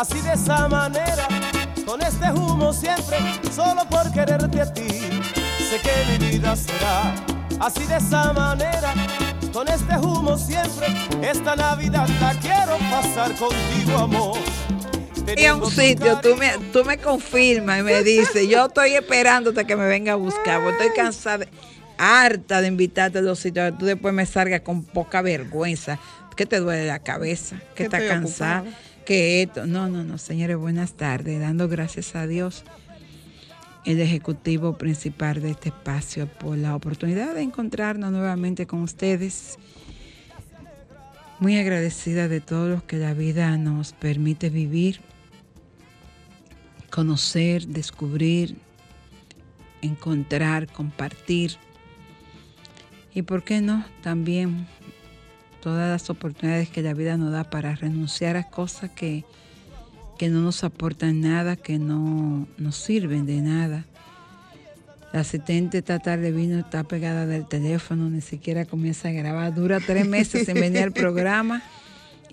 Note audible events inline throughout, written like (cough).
Así de esa manera, con este humo siempre. Solo por quererte a ti, sé que mi vida será así de esa manera, con este humo siempre. Esta Navidad la quiero pasar contigo, amor. Y a un sitio, tú me, tú me confirmas y me dices, yo estoy esperándote que me venga a buscar, porque estoy cansada, harta de invitarte a los sitios, que tú después me salgas con poca vergüenza, que te duele la cabeza, que estás cansada, ocupada. No, no, no, señores, buenas tardes, dando gracias a Dios, el ejecutivo principal de este espacio, por la oportunidad de encontrarnos nuevamente con ustedes. Muy agradecida de todo lo que la vida nos permite vivir conocer, descubrir, encontrar, compartir. Y por qué no, también todas las oportunidades que la vida nos da para renunciar a cosas que, que no nos aportan nada, que no nos sirven de nada. La asistente esta tarde vino, está pegada del teléfono, ni siquiera comienza a grabar. Dura tres meses sin venir al programa. (laughs)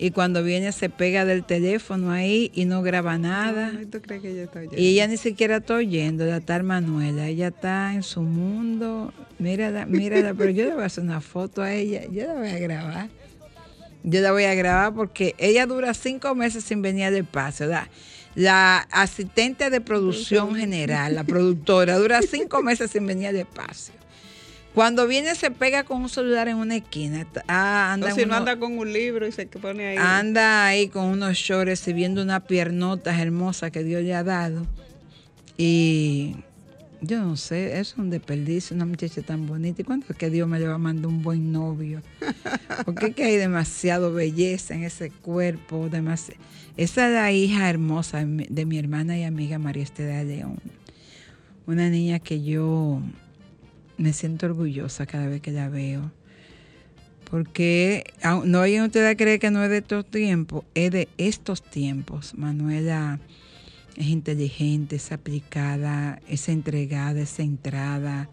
Y cuando viene se pega del teléfono ahí y no graba nada. Ay, ¿Tú crees que ella está oyendo? Y ella ni siquiera está oyendo, la tal Manuela. Ella está en su mundo. Mírala, mírala, pero yo le voy a hacer una foto a ella. Yo la voy a grabar. Yo la voy a grabar porque ella dura cinco meses sin venir al espacio. La, la asistente de producción general, la productora, dura cinco meses sin venir al espacio. Cuando viene se pega con un celular en una esquina. Ah, anda o si no anda con un libro y se pone ahí. Anda ahí con unos shorts y viendo unas piernotas hermosas que Dios le ha dado. Y yo no sé, es un desperdicio, una muchacha tan bonita. ¿Y cuándo es que Dios me le va a mandar un buen novio? (laughs) Porque es que hay demasiado belleza en ese cuerpo. demasi- Esa es la hija hermosa de mi- de mi hermana y amiga María Estela León. Una niña que yo me siento orgullosa cada vez que la veo. Porque no vayan ustedes a creer que no es de estos tiempos, es de estos tiempos. Manuela es inteligente, es aplicada, es entregada, es centrada,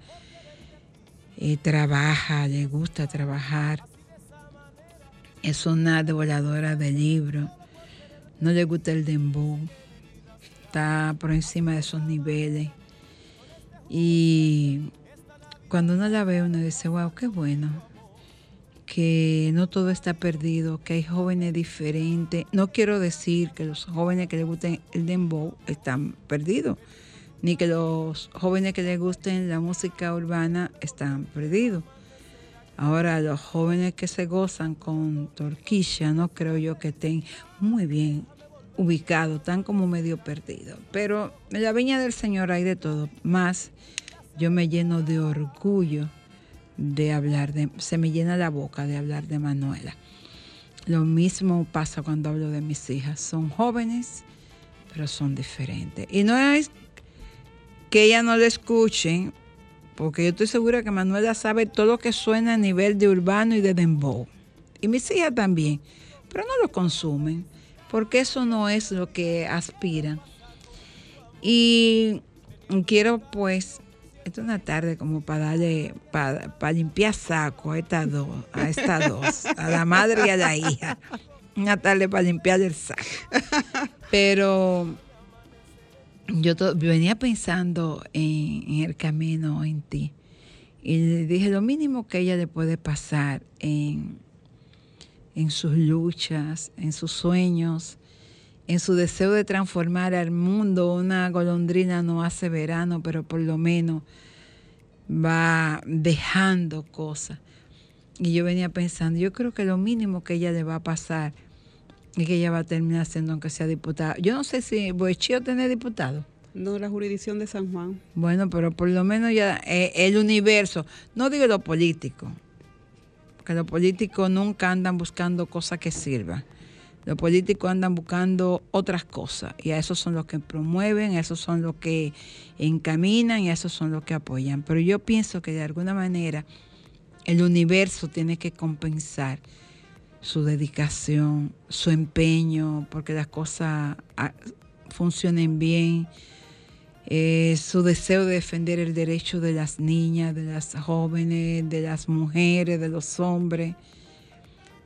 eh, trabaja, le gusta trabajar. Es una devoradora de libros, no le gusta el dembow, está por encima de esos niveles. Y cuando uno la ve, uno dice, wow, qué bueno, que no todo está perdido, que hay jóvenes diferentes. No quiero decir que los jóvenes que les gusten el dembow están perdidos, ni que los jóvenes que les gusten la música urbana están perdidos. Ahora, los jóvenes que se gozan con torquilla, no creo yo que estén muy bien ubicados, están como medio perdidos. Pero en la viña del Señor hay de todo. Más, yo me lleno de orgullo de hablar de, se me llena la boca de hablar de Manuela. Lo mismo pasa cuando hablo de mis hijas. Son jóvenes, pero son diferentes. Y no es que ella no le escuchen, porque yo estoy segura que Manuela sabe todo lo que suena a nivel de urbano y de dembow. Y mis hijas también, pero no lo consumen, porque eso no es lo que aspiran. Y quiero pues, esta es una tarde como para darle, para, para limpiar saco a estas dos, a estas dos, a la madre y a la hija. Una tarde para limpiar el saco. Pero yo venía pensando en, en el camino en ti. Y le dije, lo mínimo que ella le puede pasar en en sus luchas, en sus sueños, en su deseo de transformar al mundo. Una golondrina no hace verano, pero por lo menos va dejando cosas. Y yo venía pensando, yo creo que lo mínimo que ella le va a pasar es que ella va a terminar siendo aunque sea diputada. Yo no sé si Boechío tiene diputado. No, la jurisdicción de San Juan. Bueno, pero por lo menos ya eh, el universo, no digo lo político, porque los políticos nunca andan buscando cosas que sirvan. Los políticos andan buscando otras cosas y a esos son los que promueven, a esos son los que encaminan y a esos son los que apoyan. Pero yo pienso que de alguna manera el universo tiene que compensar su dedicación, su empeño, porque las cosas ah, funcionen bien, eh, su deseo de defender el derecho de las niñas, de las jóvenes, de las mujeres, de los hombres,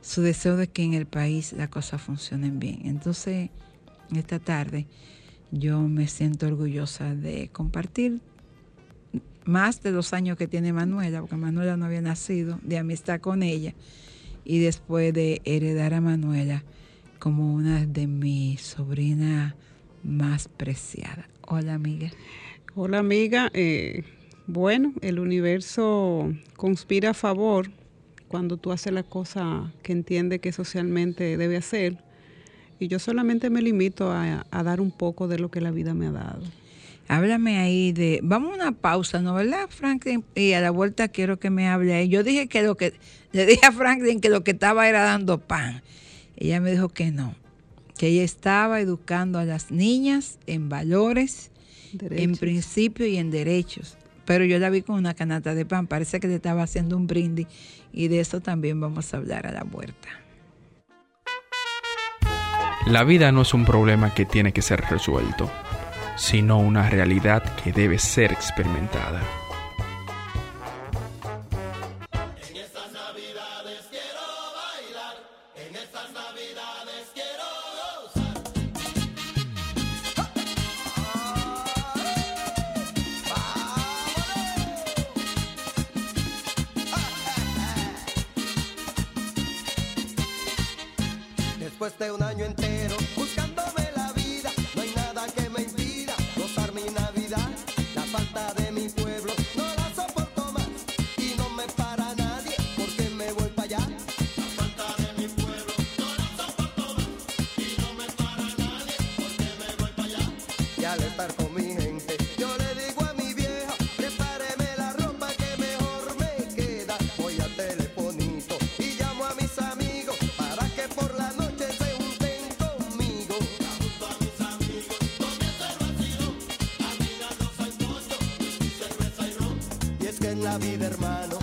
su deseo de que en el país las cosas funcionen bien. Entonces, esta tarde yo me siento orgullosa de compartir más de los años que tiene Manuela, porque Manuela no había nacido, de amistad con ella, y después de heredar a Manuela como una de mis sobrinas más preciadas. Hola amiga. Hola amiga. Eh, bueno, el universo conspira a favor cuando tú haces la cosa que entiende que socialmente debe hacer. Y yo solamente me limito a, a dar un poco de lo que la vida me ha dado. Háblame ahí de, vamos a una pausa, ¿no verdad, Franklin? Y a la vuelta quiero que me hable ahí. Yo dije que lo que, (laughs) le dije a Franklin que lo que estaba era dando pan. Ella me dijo que no, que ella estaba educando a las niñas en valores, en principios y en derechos. Pero yo la vi con una canasta de pan, parece que le estaba haciendo un brindis y de eso también vamos a hablar a la vuelta. La vida no es un problema que tiene que ser resuelto sino una realidad que debe ser experimentada. Después de un año entero la vida, hermano,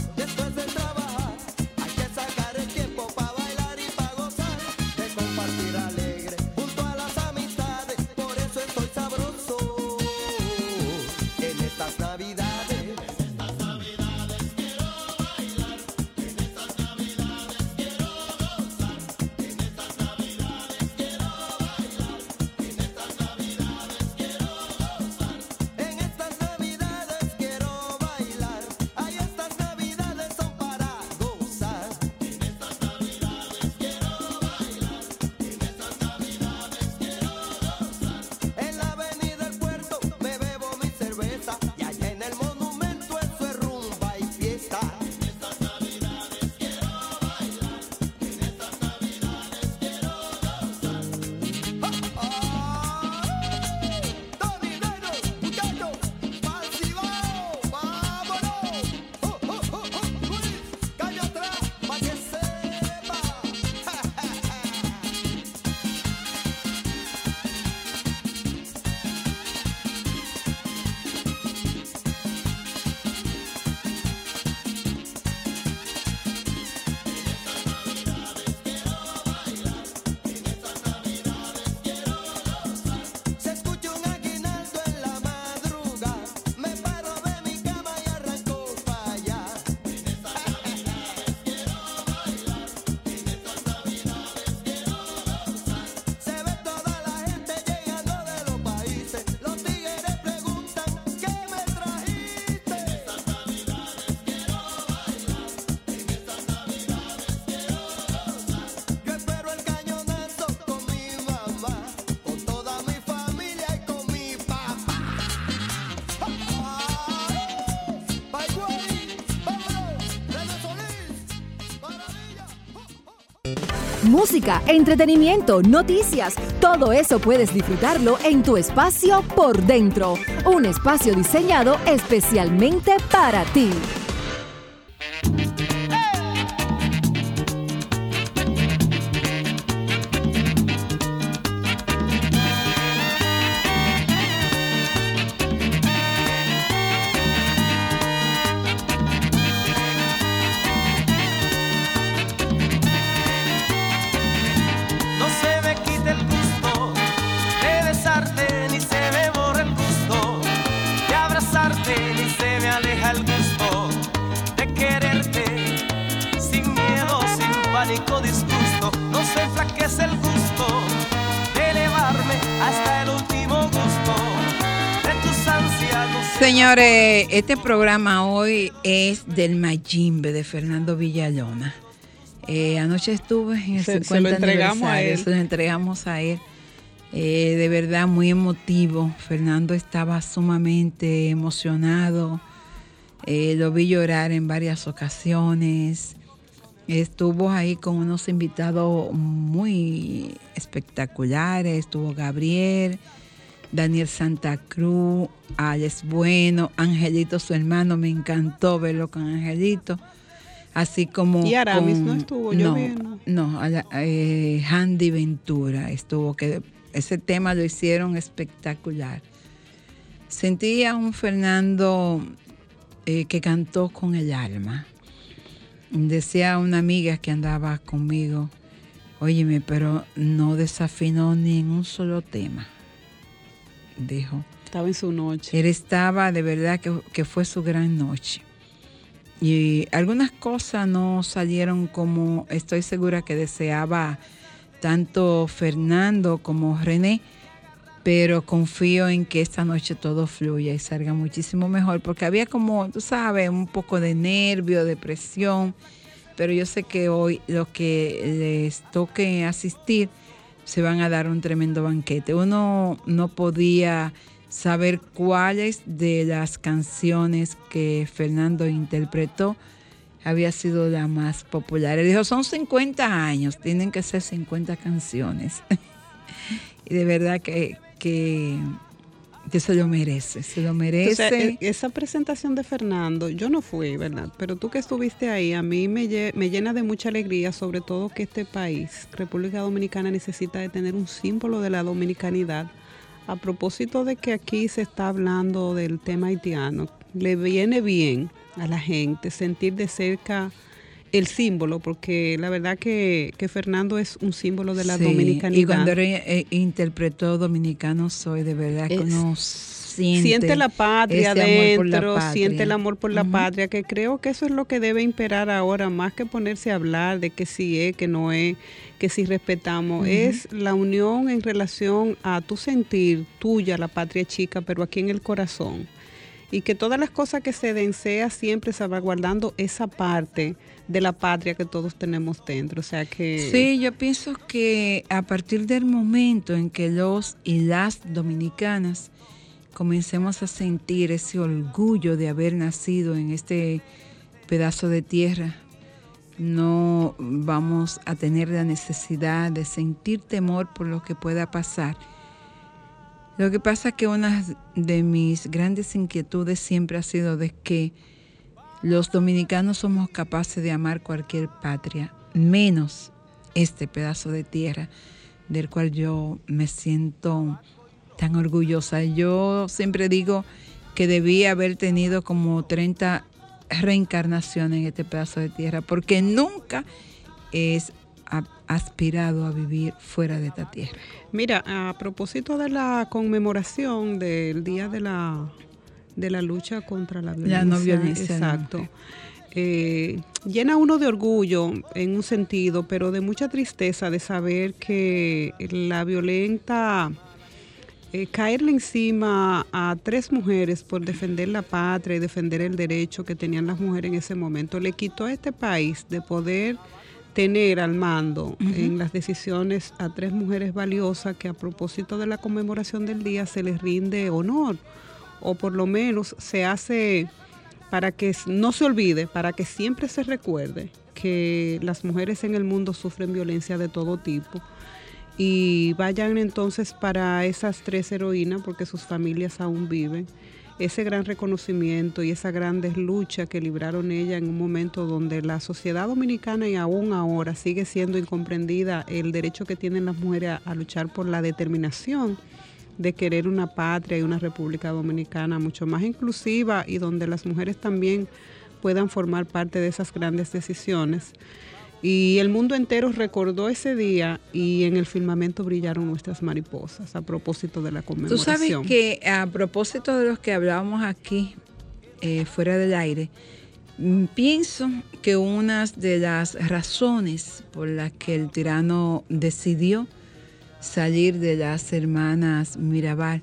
Música, entretenimiento, noticias, todo eso puedes disfrutarlo en tu espacio por dentro. Un espacio diseñado especialmente para ti. Señores, este programa hoy es del Mayimbe de Fernando Villalona. Eh, anoche estuve en el Se- 50 se lo entregamos a él. Se lo entregamos a él. Eh, de verdad, muy emotivo. Fernando estaba sumamente emocionado. Eh, lo vi llorar en varias ocasiones. Estuvo ahí con unos invitados muy espectaculares. Estuvo Gabriel, Daniel Santa Cruz, Alex Bueno, Angelito, su hermano. Me encantó verlo con Angelito. Así como. Y Aramis con- no estuvo, yo no, vi, ¿no? no, a la- eh, Handy Ventura estuvo, que ese tema lo hicieron espectacular. Sentí a un Fernando eh, que cantó con el alma. Decía una amiga que andaba conmigo, óyeme, pero no desafinó ni en un solo tema. Dijo. Estaba en su noche. Él estaba, de verdad que, que fue su gran noche. Y algunas cosas no salieron como estoy segura que deseaba tanto Fernando como René, pero confío en que esta noche todo fluya y salga muchísimo mejor, porque había como, tú sabes, un poco de nervio, de presión, pero yo sé que hoy los que les toque asistir se van a dar un tremendo banquete. Uno no podía saber cuáles de las canciones que Fernando interpretó había sido la más popular. Él dijo, son 50 años, tienen que ser 50 canciones. (laughs) y de verdad que, que, que se lo merece, se lo merece. Entonces, e- esa presentación de Fernando, yo no fui, ¿verdad? Pero tú que estuviste ahí, a mí me, me llena de mucha alegría, sobre todo que este país, República Dominicana, necesita de tener un símbolo de la dominicanidad. A propósito de que aquí se está hablando del tema haitiano, le viene bien a la gente sentir de cerca el símbolo, porque la verdad que, que Fernando es un símbolo de la Sí, dominicanidad. Y cuando él, eh, interpretó Dominicano Soy, de verdad que uno siente, siente la patria la patria. siente el amor por la patria, que creo que eso es lo que debe imperar ahora, más que ponerse a hablar de que sí es, que no es, que sí respetamos, es la unión en relación a tu sentir tuya, la patria chica, pero aquí en el corazón. Y que todas las cosas que se den sea siempre salvaguardando esa parte de la patria que todos tenemos dentro. O sea que... Sí, yo pienso que a partir del momento en que los y las dominicanas comencemos a sentir ese orgullo de haber nacido en este pedazo de tierra, no vamos a tener la necesidad de sentir temor por lo que pueda pasar. Lo que pasa es que una de mis grandes inquietudes siempre ha sido de que los dominicanos somos capaces de amar cualquier patria, menos este pedazo de tierra del cual yo me siento tan orgullosa. Yo siempre digo que debí haber tenido como 30 reencarnaciones en este pedazo de tierra, porque nunca es aspirado a vivir fuera de esta tierra. Mira, a propósito de la conmemoración del Día de la, de la lucha contra la violencia. La no violencia Exacto. Eh, llena uno de orgullo en un sentido, pero de mucha tristeza de saber que la violenta, eh, caerle encima a tres mujeres por defender la patria y defender el derecho que tenían las mujeres en ese momento, le quitó a este país de poder tener al mando en las decisiones a tres mujeres valiosas que a propósito de la conmemoración del día se les rinde honor o por lo menos se hace para que no se olvide, para que siempre se recuerde que las mujeres en el mundo sufren violencia de todo tipo y vayan entonces para esas tres heroínas porque sus familias aún viven ese gran reconocimiento y esa gran lucha que libraron ella en un momento donde la sociedad dominicana y aún ahora sigue siendo incomprendida el derecho que tienen las mujeres a, luchar por la determinación de querer una patria y una república dominicana mucho más inclusiva y donde las mujeres también puedan formar parte de esas grandes decisiones. Y el mundo entero recordó ese día y en el firmamento brillaron nuestras mariposas a propósito de la conmemoración. Tú sabes que a propósito de los que hablábamos aquí eh, fuera del aire, mm, pienso que una de las razones por las que el tirano decidió salir de las hermanas Mirabal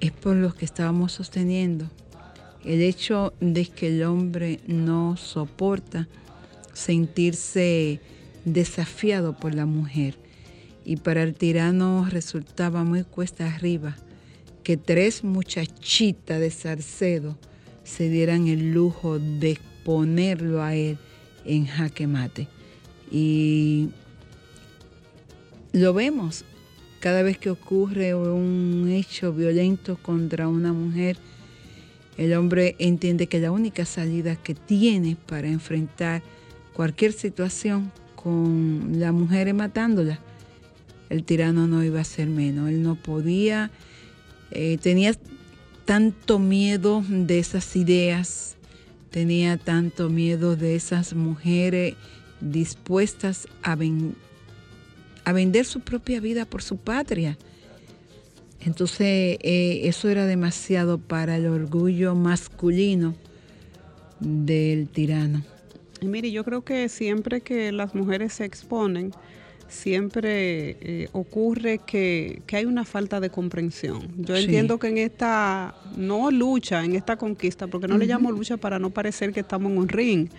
es por lo que estábamos sosteniendo. El hecho de que el hombre no soporta sentirse desafiado por la mujer. Y para el tirano resultaba muy cuesta arriba que tres muchachitas de Sarcedo se dieran el lujo de ponerlo a él en jaque mate. Y lo vemos cada vez que ocurre un hecho violento contra una mujer, el hombre entiende que la única salida que tiene para enfrentar cualquier situación con la mujer matándola, el tirano no iba a ser menos. Él no podía, eh, tenía tanto miedo de esas ideas, tenía tanto miedo de esas mujeres dispuestas a, a vender su propia vida por su patria. Entonces eh, eso era demasiado para el orgullo masculino del tirano. Y mire, yo creo que siempre que las mujeres se exponen, siempre eh, ocurre que, hay una falta de comprensión. Yo entiendo que en esta, no lucha, en esta conquista, porque no le llamo lucha para no parecer que estamos en un ring,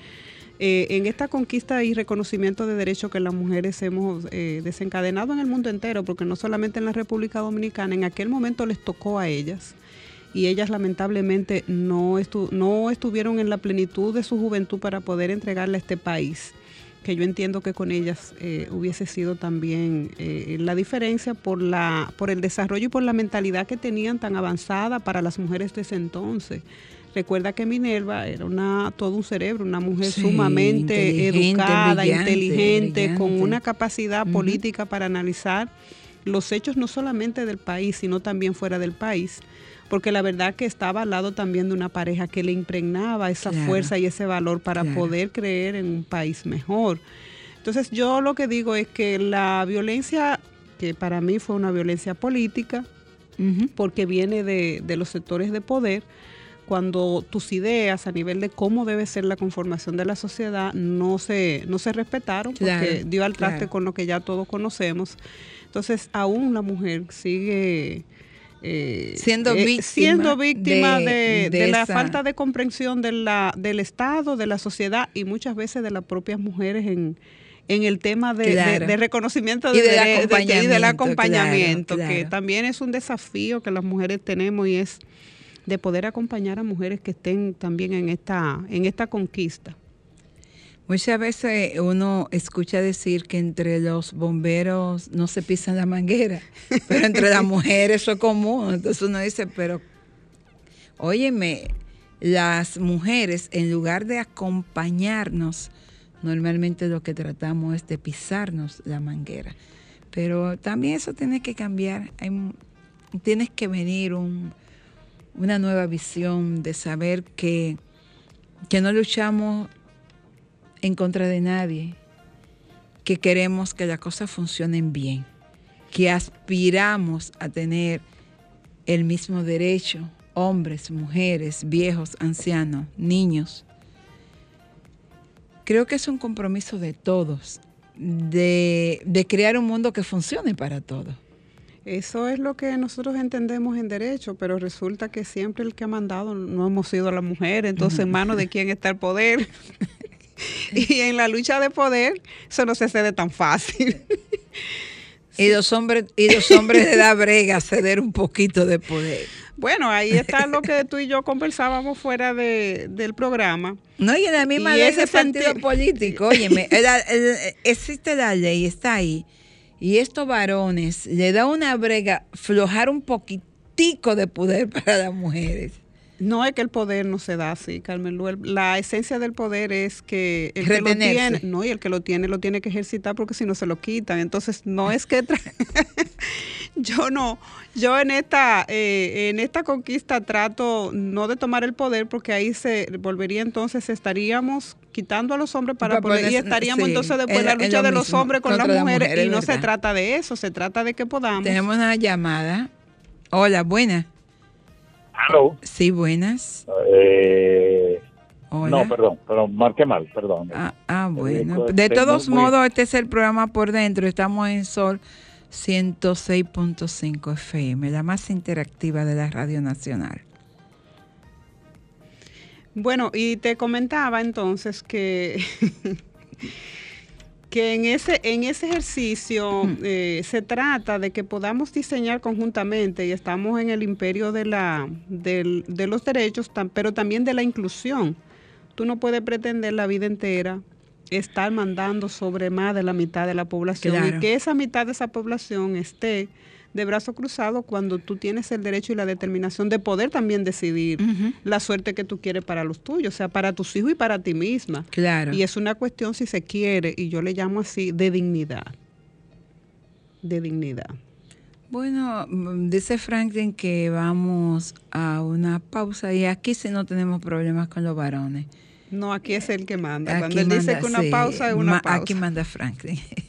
eh, en esta conquista y reconocimiento de derechos que las mujeres hemos eh, desencadenado en el mundo entero, porque no solamente en la República Dominicana, en aquel momento les tocó a ellas y ellas lamentablemente no, estuvieron en la plenitud de su juventud para poder entregarle a este país que yo entiendo que con ellas eh, hubiese sido también la diferencia por por el desarrollo y por la mentalidad que tenían tan avanzada para las mujeres de ese entonces. Recuerda que Minerva era una todo un cerebro, una mujer sumamente educada, inteligente, con una capacidad política para analizar los hechos no solamente del país, sino también fuera del país porque la verdad que estaba al lado también de una pareja que le impregnaba esa fuerza y ese valor para poder creer en un país mejor. Entonces yo lo que digo es que la violencia, que para mí fue una violencia política, porque viene de, los sectores de poder, cuando tus ideas a nivel de cómo debe ser la conformación de la sociedad no se, no se respetaron, porque dio al traste con lo que ya todos conocemos. Entonces aún la mujer sigue eh, siendo eh, víctima, siendo víctima de, la falta de comprensión de la, del Estado, de la sociedad y muchas veces de las propias mujeres en, en el tema de, reconocimiento y, del acompañamiento, que también es un desafío que las mujeres tenemos y es de poder acompañar a mujeres que estén también en esta, en esta conquista. Muchas veces uno escucha decir que entre los bomberos no se pisan la manguera, (laughs) pero entre las mujeres eso es común. Entonces uno dice, pero óyeme, las mujeres en lugar de acompañarnos, normalmente lo que tratamos es de pisarnos la manguera. Pero también eso tiene que cambiar. Hay, tienes que venir una nueva visión de saber que, que no luchamos en contra de nadie, que queremos que las cosas funcionen bien, que aspiramos a tener el mismo derecho, hombres, mujeres, viejos, ancianos, niños. Creo que es un compromiso de todos, de, crear un mundo que funcione para todos. Eso es lo que nosotros entendemos en derecho, pero resulta que siempre el que ha mandado no hemos sido la mujer, entonces en manos de quién está el poder. (laughs) y en la lucha de poder eso no se cede tan fácil. Y los hombres, y los hombres de da brega ceder un poquito de poder. Bueno, ahí está lo que tú y yo conversábamos fuera de, del programa. No, y en la misma Y de ese ese partido senti- político, óyeme, (laughs) existe la ley, está ahí. Y estos varones le da una brega flojar un poquitico de poder (laughs) para las mujeres. No es que el poder no se da así, Carmen Lu. El- La esencia del poder es que el que lo tiene, no, y el que lo tiene lo tiene que ejercitar porque si no se lo quitan. Entonces, no es que tra- (laughs) yo no, yo en esta, eh, en esta conquista trato no de tomar el poder porque ahí se volvería entonces estaríamos quitando a los hombres para Para poder, y ponerse- estaríamos sí, entonces después es- la lucha de los hombres con las mujeres, y no se trata de eso, se trata de que podamos. Tenemos una llamada. Hola, buenas. Hello. Sí, buenas. Eh, Hola. no, perdón, perdón, marqué mal, perdón. Ah, ah, bueno. Este, De todos muy- modos, este es el programa por dentro. Estamos en Sol 106.5 FM, la más interactiva de la Radio Nacional. Bueno, y te comentaba entonces que, (laughs) que en, ese, en ese ejercicio eh, se trata de que podamos diseñar conjuntamente, y estamos en el imperio de, la, del- de los derechos, pero también de la inclusión. Tú no puedes pretender la vida entera estar mandando sobre más de la mitad de la población Claro. y que esa mitad de esa población esté de brazo cruzado cuando tú tienes el derecho y la determinación de poder también decidir la suerte que tú quieres para los tuyos, o sea, para tus hijos y para ti misma. Claro. Y es una cuestión, si se quiere, y yo le llamo así, de dignidad. De dignidad. Bueno, mm, dice Franklin que vamos a una pausa y aquí sí no tenemos problemas con los varones. No, aquí es el que manda. Aquí Cuando él dice que una sí, pausa es una pausa. Aquí manda Franklin. (laughs)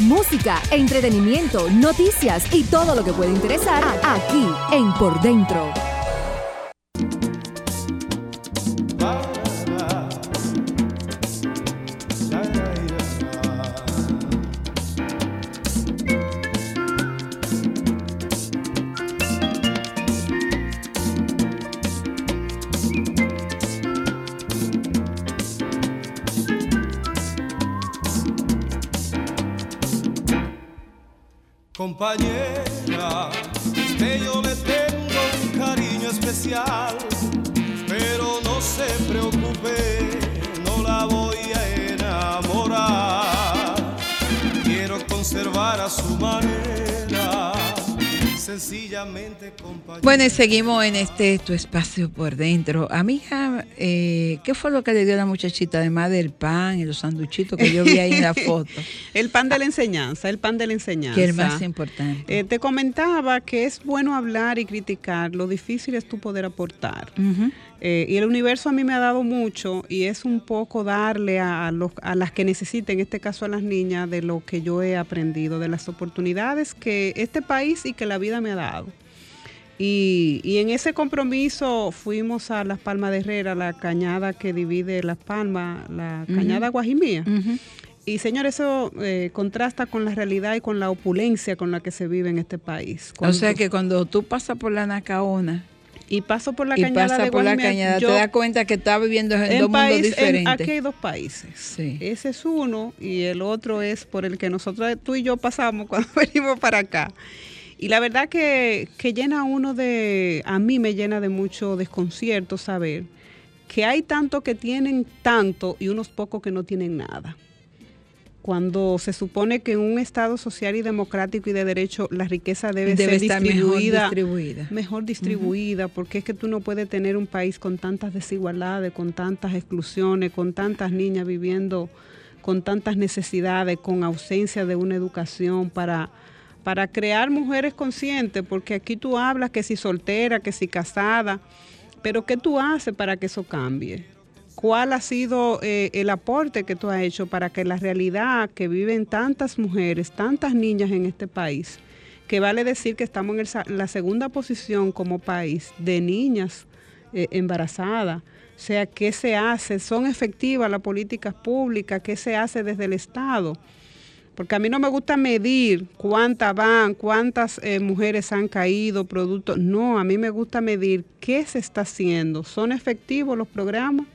Música, entretenimiento, noticias y todo lo que puede interesar aquí en Por Dentro. Compañera, que yo le tengo un cariño especial, pero no se preocupe, no la voy a enamorar. Quiero conservar a su manera, sencillamente. Bueno, y seguimos en este tu espacio por dentro. Amiga, eh, ¿qué fue lo que le dio a la muchachita además del pan y los sanduchitos que yo vi ahí en la foto? (laughs) El pan de la enseñanza, el pan de la enseñanza. que es el más importante. Eh, te comentaba que es bueno hablar y criticar, lo difícil es tú poder aportar. Ujú. Eh, y el universo a mí me ha dado mucho y es un poco darle a, los- a las que necesiten, en este caso a las niñas, de lo que yo he aprendido, de las oportunidades que este país y que la vida me ha dado. Y, y en ese compromiso fuimos a Las Palmas de Herrera, la cañada que divide Las Palmas, la cañada Guajimía. Y señor, eso eh, contrasta con la realidad y con la opulencia con la que se vive en este país. O sea que cuando tú pasas por la Nacaona y paso por la y cañada pasas de por la cañada, yo- te das cuenta que estás viviendo en, en dos país, mundos en- diferentes. aquí hay dos países. Sí. Ese es uno y el otro es por el que nosotros, tú y yo pasamos cuando (laughs) venimos para acá. Y la verdad que, que llena uno de, a mí me llena de mucho desconcierto saber que hay tanto que tienen tanto y unos pocos que no tienen nada. Cuando se supone que en un Estado social y democrático y de derecho la riqueza debe, Debe ser estar mejor distribuida distribuida. mejor distribuida, porque es que tú no puedes tener un país con tantas desigualdades, con tantas exclusiones, con tantas niñas viviendo con tantas necesidades, con ausencia de una educación para, para crear mujeres conscientes, porque aquí tú hablas que si soltera, que si casada, pero ¿qué tú haces para que eso cambie? ¿Cuál ha sido eh, el aporte que tú has hecho para que la realidad que viven tantas mujeres, tantas niñas en este país, que vale decir que estamos en la segunda posición como país de niñas eh, embarazadas? O sea, ¿qué se hace? ¿Son efectivas las políticas públicas? ¿Qué se hace desde el Estado? Porque a mí no me gusta medir cuántas van, cuántas eh, mujeres han caído, productos. No, a mí me gusta medir qué se está haciendo. ¿Son efectivos los programas?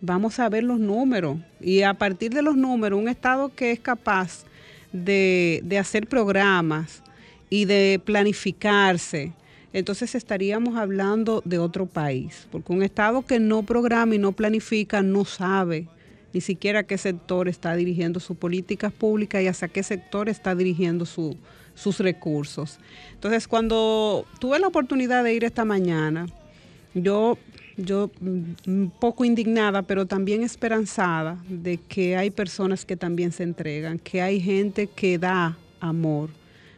Vamos a ver los números. Y a partir de los números, un Estado que es capaz de, de hacer programas y de planificarse, entonces estaríamos hablando de otro país, porque un Estado que no programa y no planifica no sabe ni siquiera qué sector está dirigiendo sus políticas públicas y hacia qué sector está dirigiendo su, sus recursos. Entonces, cuando tuve la oportunidad de ir esta mañana, yo, yo mm, un poco indignada, pero también esperanzada de que hay personas que también se entregan, que hay gente que da amor,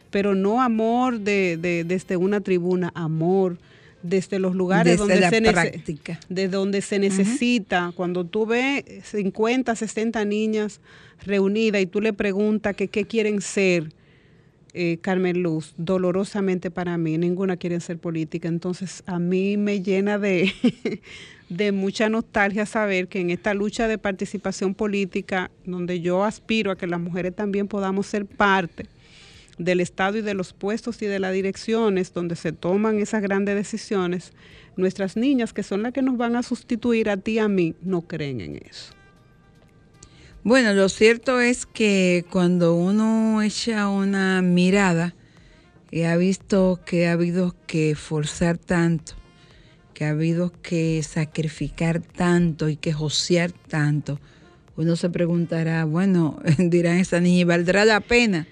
pero no amor de, desde una tribuna, amor desde los lugares donde, se de donde se necesita. Cuando tú ves 50, 60 niñas reunidas y tú le preguntas que qué quieren ser, eh, Carmen Luz, dolorosamente para mí, ninguna quiere ser política. Entonces a mí me llena de, (laughs) de mucha nostalgia saber que en esta lucha de participación política, donde yo aspiro a que las mujeres también podamos ser parte, del Estado y de los puestos y de las direcciones donde se toman esas grandes decisiones, nuestras niñas, que son las que nos van a sustituir a ti y a mí, no creen en eso. Bueno, lo cierto es que cuando uno echa una mirada y ha visto que ha habido que forzar tanto, que ha habido que sacrificar tanto y que josear tanto, uno se preguntará, bueno, (laughs) dirán esa niña, ¿valdrá la pena?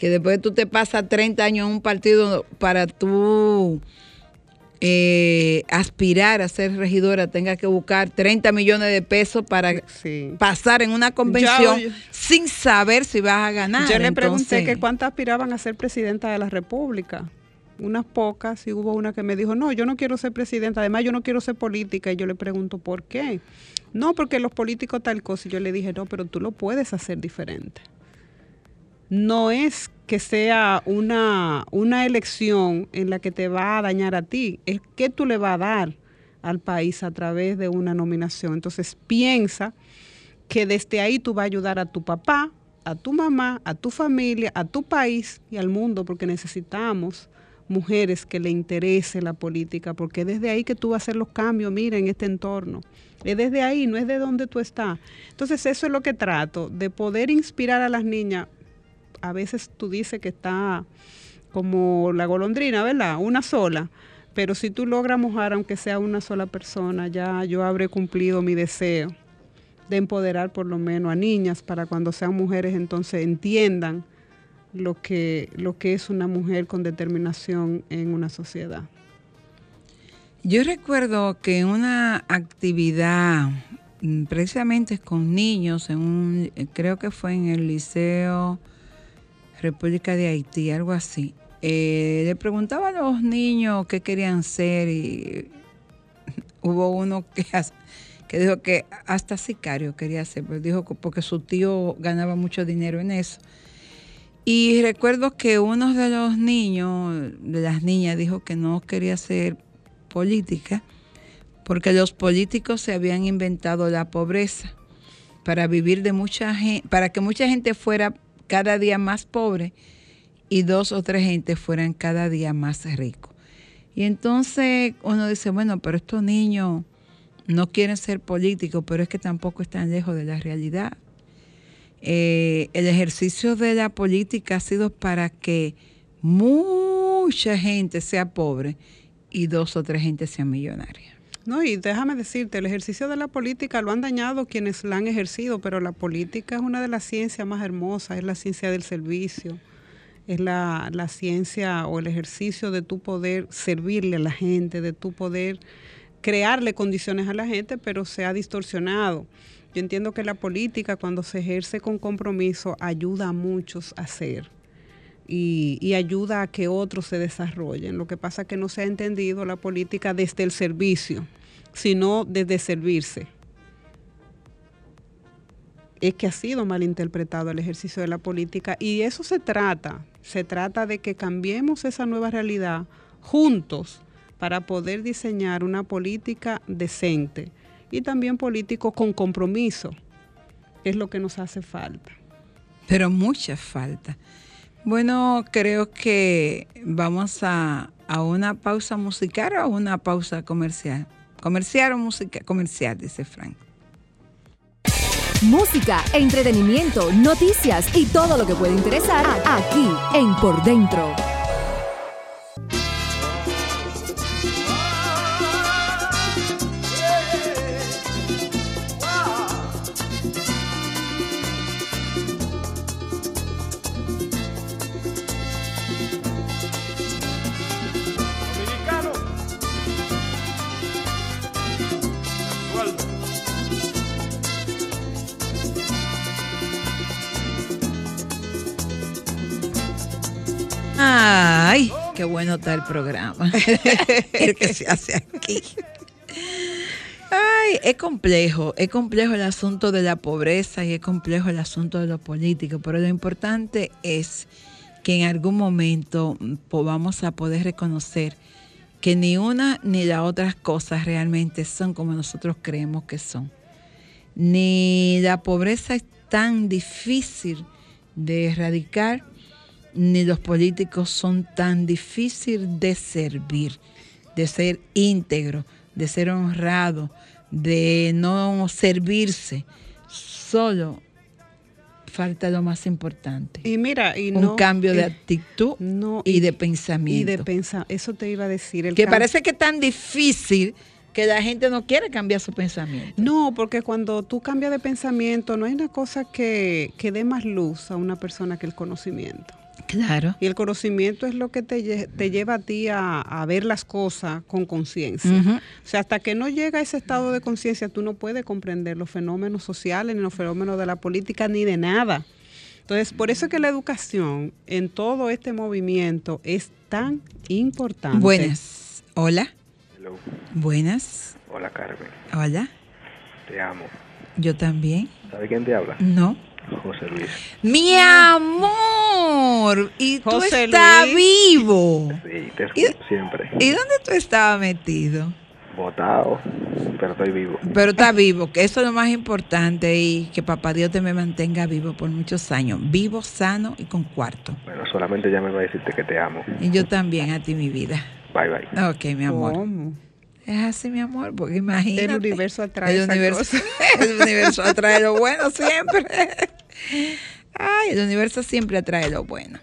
que después tú te pasas 30 años en un partido para tú eh, aspirar a ser regidora, tengas que buscar 30 millones de pesos para pasar en una convención sin saber si vas a ganar. Yo le pregunté que cuántas aspiraban a ser presidenta de la República. Unas pocas, y hubo una que me dijo, no, yo no quiero ser presidenta, además yo no quiero ser política. Y yo le pregunto, ¿por qué? No, porque los políticos tal cosa. Y yo le dije, no, pero tú lo puedes hacer diferente no es que sea una, una elección en la que te va a dañar a ti, es que tú le vas a dar al país a través de una nominación. Entonces piensa que desde ahí tú vas a ayudar a tu papá, a tu mamá, a tu familia, a tu país y al mundo, porque necesitamos mujeres que le interese la política, porque es desde ahí que tú vas a hacer los cambios, mira, en este entorno. Es desde ahí, no es de donde tú estás. Entonces eso es lo que trato, de poder inspirar a las niñas a veces tú dices que está como la golondrina, ¿verdad? Una sola. Pero si tú logras mojar, aunque sea una sola persona, ya yo habré cumplido mi deseo de empoderar por lo menos a niñas para cuando sean mujeres entonces entiendan lo que, lo que es una mujer con determinación en una sociedad. Yo recuerdo que en una actividad mm, precisamente con niños, en un, creo que fue en el liceo República de Haití, algo así. Eh, le preguntaba a los niños qué querían ser y hubo uno que, que dijo que hasta sicario quería ser, pero dijo porque su tío ganaba mucho dinero en eso. Y recuerdo que uno de los niños, de las niñas, dijo que no quería ser política porque los políticos se habían inventado la pobreza para vivir de mucha gente, para que mucha gente fuera cada día más pobres y dos o tres gente fueran cada día más ricos. Y entonces uno dice, bueno, pero estos niños no quieren ser políticos, pero es que tampoco están lejos de la realidad. Eh, el ejercicio de la política ha sido para que mucha gente sea pobre y dos o tres gente sean millonarias. No, y déjame decirte, el ejercicio de la política lo han dañado quienes la han ejercido, pero la política es una de las ciencias más hermosas, es la ciencia del servicio, es la, ciencia o el ejercicio de tu poder servirle a la gente, de tu poder crearle condiciones a la gente, pero se ha distorsionado. Yo entiendo que la política cuando se ejerce con compromiso ayuda a muchos a ser y, ayuda a que otros se desarrollen. Lo que pasa es que no se ha entendido la política desde el servicio, sino desde servirse. Es que ha sido mal interpretado el ejercicio de la política y eso se trata. Se trata de que cambiemos esa nueva realidad juntos para poder diseñar una política decente y también político con compromiso, es lo que nos hace falta. Pero mucha falta. Bueno, creo que vamos a, una pausa musical o a una pausa comercial. Comercial o música comercial, dice Frank. música, entretenimiento, noticias y todo lo que puede interesar aquí en Por Dentro. Bueno está el programa. (laughs) el que se hace aquí. Ay, es complejo, es complejo el asunto de la pobreza y es complejo el asunto de lo político, pero lo importante es que en algún momento mm, vamos a poder reconocer que ni una ni las otras cosas realmente son como nosotros creemos que son. Ni la pobreza es tan difícil de erradicar, ni los políticos son tan difíciles de servir, de ser íntegro, de ser honrado, de no servirse. Solo falta lo más importante. Y mira, y un no, cambio de eh, actitud no, y de Y pensamiento. de pensar, eso te iba a decir. El que parece que es tan difícil que la gente no quiere cambiar su pensamiento. No, porque cuando tú cambias de pensamiento, no hay una cosa que, que dé más luz a una persona que el conocimiento. Claro. Y el conocimiento es lo que te, te lleva a ti a, a ver las cosas con conciencia. O sea, hasta que no llega a ese estado de conciencia, tú no puedes comprender los fenómenos sociales, ni los fenómenos de la política, ni de nada. Entonces, por eso es que la educación en todo este movimiento es tan importante. Buenas. Hola. Hello. Buenas. Hola Carmen, Hola. te amo. Yo también. ¿Sabe quién te habla? No. José Luis. Mi amor. Y tú estás Luis. vivo. Sí, te escucho siempre. ¿Y dónde tú estabas metido? Botado, pero estoy vivo. Pero está vivo, que eso es lo más importante y que papá Dios te me mantenga vivo por muchos años. Vivo, sano y con cuarto. Bueno, solamente llámame a decirte que te amo. Y yo también a ti, mi vida. Bye bye. Ok, mi amor. ¿Cómo? Es así, mi amor, porque imagínate. El universo atrae el esa universo, cosa. (laughs) el universo atrae lo bueno siempre. (laughs) Ay, el universo siempre atrae lo bueno.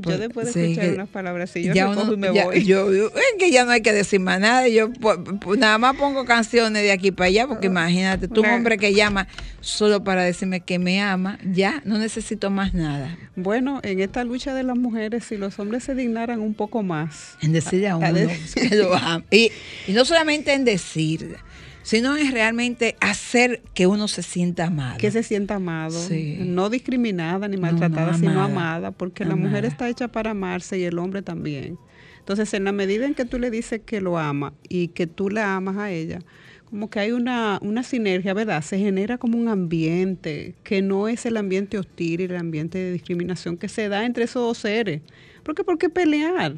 Yo después de Sí, escuchar que unas palabras así, yo ya recojo uno- y me ya- voy. yo- yo- es que ya no hay que decir más nada. Yo po- po- nada más pongo canciones de aquí para allá, porque imagínate, tú un hombre que llama solo para decirme que me ama, ya no necesito más nada. Bueno, en esta lucha de las mujeres, si los hombres se dignaran un poco más. En decirle a a uno decir- (laughs) que lo ama. Y, y no solamente en decir, sino en realmente hacer que uno se sienta amado. Que se sienta amado, Sí. no discriminada ni maltratada, no, sino amada. amada, porque la mujer está hecha para amarse y el hombre también. Entonces, en la medida en que tú le dices que lo ama y que tú la amas a ella, como que hay una, una sinergia, ¿verdad? Se genera como un ambiente que no es el ambiente hostil y el ambiente de discriminación que se da entre esos dos seres. Porque, ¿por qué pelear?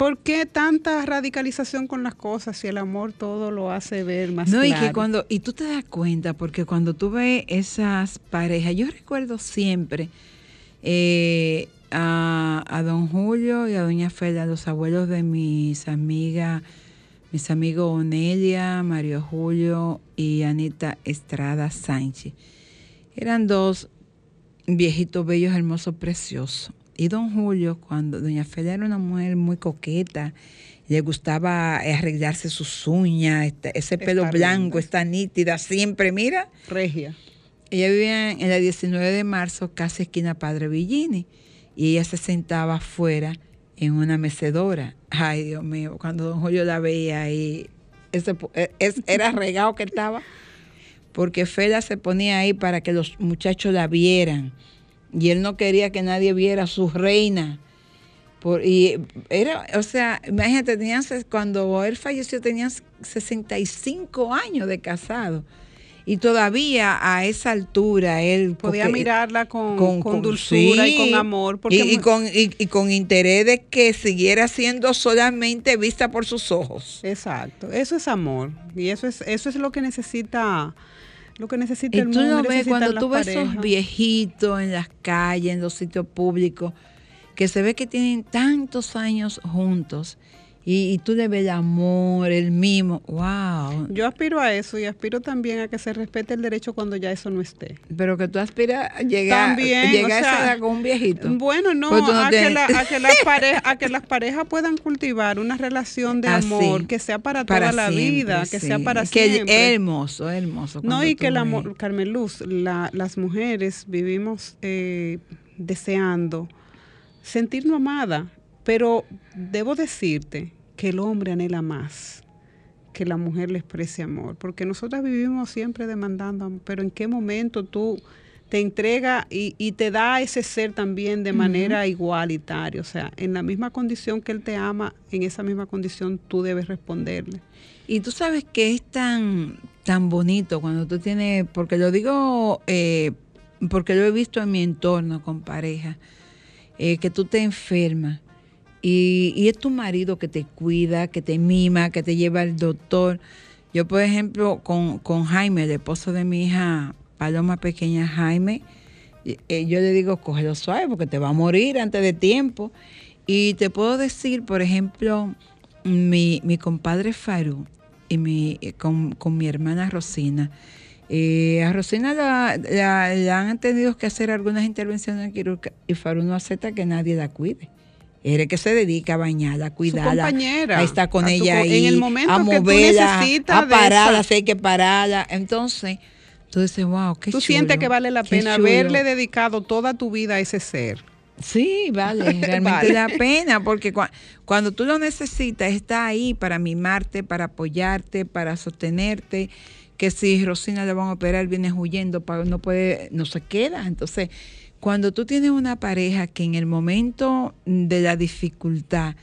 ¿Por qué tanta radicalización con las cosas si el amor todo lo hace ver más No, y que claro? cuando, y tú te das cuenta, porque cuando tú ves esas parejas, yo recuerdo siempre eh, a, a don Julio y a doña Fela, los abuelos de mis amigas, mis amigos Onelia, Mario Julio y Anita Estrada Sánchez. Eran dos viejitos bellos, hermosos, preciosos. Y don Julio, cuando doña Fela era una mujer muy coqueta, le gustaba arreglarse sus uñas, este- ese pelo Está blanco, está nítida, siempre, mira. Regia. Ella vivía en la 19 de marzo, casi esquina Padre Villini, y ella se sentaba afuera en una mecedora. Ay, Dios mío, cuando don Julio la veía ahí, ese, es- era (laughs) regado que estaba, porque Fela se ponía ahí para que los muchachos la vieran, y él no quería que nadie viera a su reina. Por, y era, o sea, imagínate, tenían, cuando él falleció tenían 65 años de casado. Y todavía a esa altura él Podía mirarla con, con, dulzura y con amor. Porque y, con, y, y con interés de que siguiera siendo solamente vista por sus ojos. Exacto, eso es amor. Y eso es, eso es lo que necesita, lo que necesita Y el tú mundo. lo ves necesitan cuando tú ves esos viejitos en las calles, en los sitios públicos, que se ve que tienen tantos años juntos y, tú le ves el amor, el mimo, wow. Yo aspiro a eso y aspiro también a que se respete el derecho cuando ya eso no esté. Pero que tú aspiras a llegar, llegar a esa edad con un viejito. Bueno, no, pues a, que (laughs) las parejas, a que las parejas puedan cultivar una relación de ah, amor que sea para, toda la vida, que sea para siempre. Que hermoso, hermoso. No, y que el amor, Carmen Luz, las mujeres vivimos eh, deseando sentirnos amada pero debo decirte que el hombre anhela más que la mujer le exprese amor, porque nosotras vivimos siempre demandando, pero ¿en qué momento tú te entrega y, te da ese ser también de manera igualitaria? O sea, en la misma condición que él te ama, en esa misma condición tú debes responderle. Y tú sabes que es tan, tan bonito cuando tú tienes, porque lo digo, eh, porque lo he visto en mi entorno con pareja, eh, que tú te enfermas y, es tu marido que te cuida, que te mima, que te lleva al doctor. Yo, por ejemplo, con, con Jaime, el esposo de mi hija Paloma Pequeña, Jaime, eh, yo le digo, cógelo suave porque te va a morir antes de tiempo. Y te puedo decir, por ejemplo, mi, mi compadre Faru y mi, eh, con, mi hermana Rosina. Eh, a Rosina la, han tenido que hacer algunas intervenciones quirúrgicas y Faru no acepta que nadie la cuide. Eres que se dedica a bañarla, a cuidarla, a estar con ella ahí, en el momento a moverla, a pararla, hay que pararla. Entonces, tú dices, wow, qué Tú sientes que vale la pena haberle dedicado toda tu vida a ese ser. Sí, vale, (laughs) realmente da pena, porque cuando tú lo necesitas, está ahí para mimarte, para apoyarte, para sostenerte. Que si Rosina le van a operar, viene huyendo, no puede, no se queda. Entonces, cuando tú tienes una pareja que en el momento de la dificultad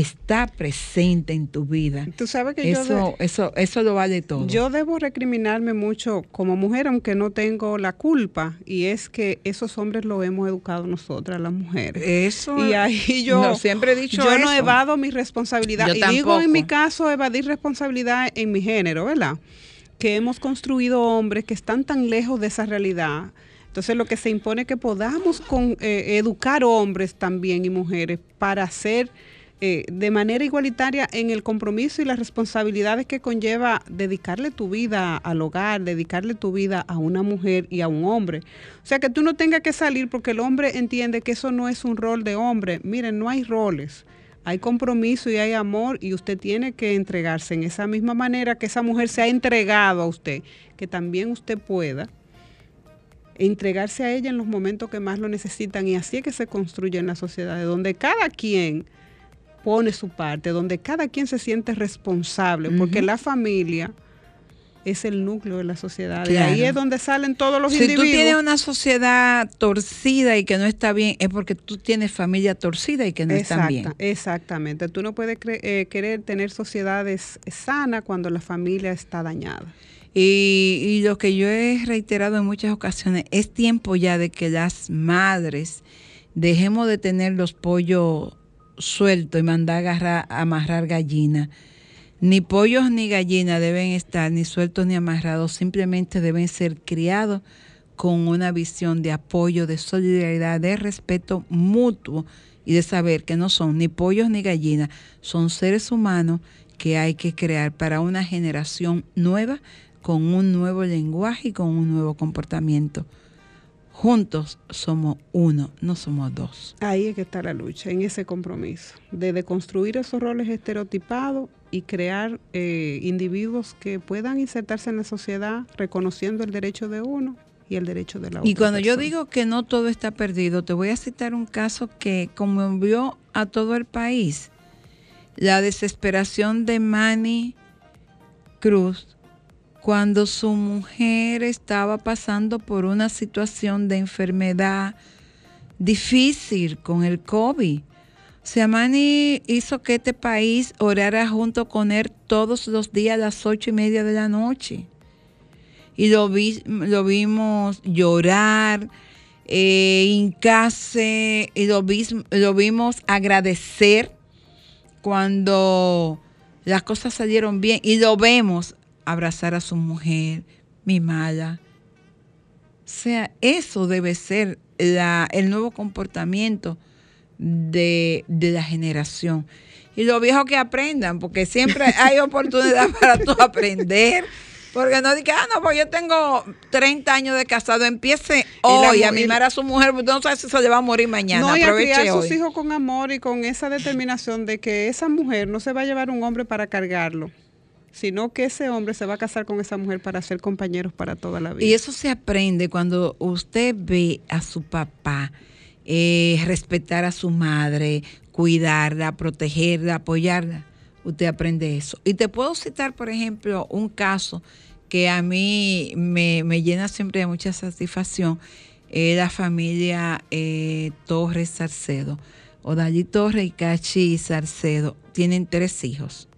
está presente en tu vida. Tú sabes que eso, yo eso, eso lo vale todo. Yo debo recriminarme mucho como mujer, aunque no tengo la culpa, y es que esos hombres lo hemos educado nosotras, las mujeres. Eso. Y ahí yo siempre he dicho yo no evado mi responsabilidad. y digo en mi caso evadir responsabilidad en mi género, ¿verdad? Que hemos construido hombres que están tan lejos de esa realidad entonces lo que se impone es que podamos con, eh, educar hombres también y mujeres para hacer eh, de manera igualitaria en el compromiso y las responsabilidades que conlleva dedicarle tu vida al hogar, dedicarle tu vida a una mujer y a un hombre. O sea, que tú no tengas que salir porque el hombre entiende que eso no es un rol de hombre. Miren, no hay roles. Hay compromiso y hay amor y usted tiene que entregarse en esa misma manera que esa mujer se ha entregado a usted, que también usted pueda entregarse a ella en los momentos que más lo necesitan y así es que se construye en la sociedad, donde cada quien pone su parte, donde cada quien se siente responsable, porque la familia es el núcleo de la sociedad. Y ahí es donde salen todos los individuos. Si tú tienes una sociedad torcida y que no está bien, es porque tú tienes familia torcida y que no está bien. Exactamente. Tú no puedes eh, querer tener sociedades sanas cuando la familia está dañada. Y, lo que yo he reiterado en muchas ocasiones, es tiempo ya de que las madres dejemos de tener los pollos sueltos y mandar a agarrar, amarrar gallinas. Ni pollos ni gallinas deben estar ni sueltos ni amarrados, simplemente deben ser criados con una visión de apoyo, de solidaridad, de respeto mutuo y de saber que no son ni pollos ni gallinas, son seres humanos que hay que crear para una generación nueva con un nuevo lenguaje y con un nuevo comportamiento. Juntos somos uno, no somos dos. Ahí es que está la lucha, en ese compromiso, de deconstruir esos roles estereotipados y crear eh, individuos que puedan insertarse en la sociedad reconociendo el derecho de uno y el derecho de la otra. Y cuando yo digo que no todo está perdido, te voy a citar un caso que conmovió a todo el país. La desesperación de Manny Cruz cuando su mujer estaba pasando por una situación de enfermedad difícil con el COVID. O sea, Manny hizo que este país orara junto con él todos los días a las ocho y media de la noche. Y lo, vimos llorar, eh, hincarse, y lo vimos agradecer cuando las cosas salieron bien. Y lo vemos abrazar a su mujer, mimarla. O sea, eso debe ser el nuevo comportamiento de, la generación. y los viejos que aprendan, porque siempre (laughs) hay oportunidad para tú aprender. Porque no diga, ah, no, pues yo tengo 30 años de casado, empiece hoy a mimar a su mujer, pues no sé si se le va a morir mañana. No, y a criar a sus hijos con amor y con esa determinación de que esa mujer no se va a llevar un hombre para cargarlo sino que ese hombre se va a casar con esa mujer para ser compañeros para toda la vida. Y eso se aprende cuando usted ve a su papá eh, respetar a su madre, cuidarla, protegerla, apoyarla. Usted aprende eso. Y te puedo citar, por ejemplo, un caso que a mí me, llena siempre de mucha satisfacción. La familia eh, Torres Sarcedo. Odalí Torres y Cachi Sarcedo tienen tres hijos.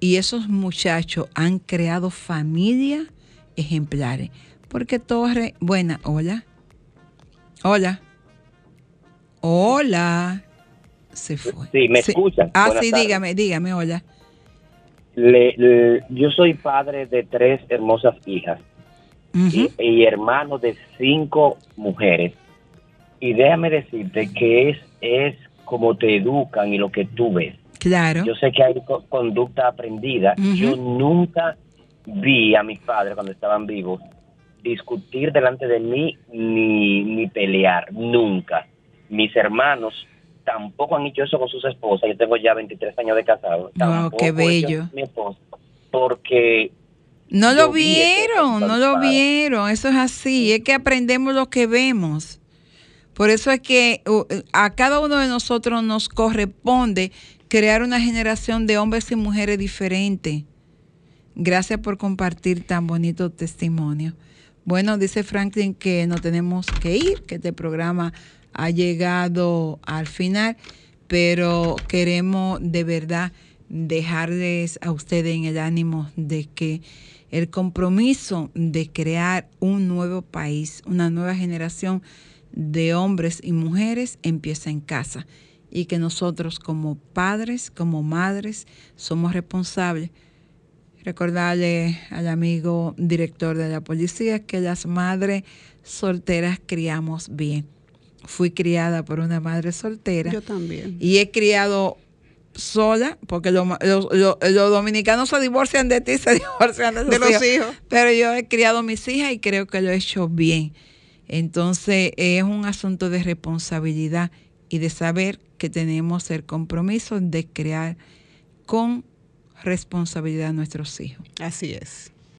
Y esos muchachos han creado familias ejemplares. Porque Torres, buena, hola. Hola. Hola. Se fue. Sí, me escuchan. Ah, sí, dígame, dígame, hola. yo soy padre de tres hermosas hijas y, hermano de cinco mujeres. Y déjame decirte que es, es como te educan y lo que tú ves. Claro. Yo sé que hay conducta aprendida. Yo nunca vi a mis padres cuando estaban vivos discutir delante de mí ni, ni pelear, nunca mis hermanos tampoco han hecho eso con sus esposas. Yo tengo ya 23 años de casado. Wow, qué bello. Mi esposa, porque no lo vieron, no lo vieron. Eso es así. Es que aprendemos lo que vemos. Por eso es que a cada uno de nosotros nos corresponde crear una generación de hombres y mujeres diferentes. Gracias por compartir tan bonito testimonio. Bueno, dice Franklin que no tenemos que ir, que este programa ha llegado al final, pero queremos de verdad dejarles a ustedes en el ánimo de que el compromiso de crear un nuevo país, una nueva generación de hombres y mujeres empieza en casa y que nosotros como padres, como madres, somos responsables. Recordarle al amigo director de la policía que las madres solteras criamos bien fui criada por una madre soltera. Yo también. Y he criado sola, porque los, los, dominicanos se divorcian de ti, se (laughs) divorcian de, los hijos. Pero yo he criado mis hijas y creo que lo he hecho bien. Entonces es un asunto de responsabilidad y de saber que tenemos el compromiso de crear con responsabilidad a nuestros hijos. Así es.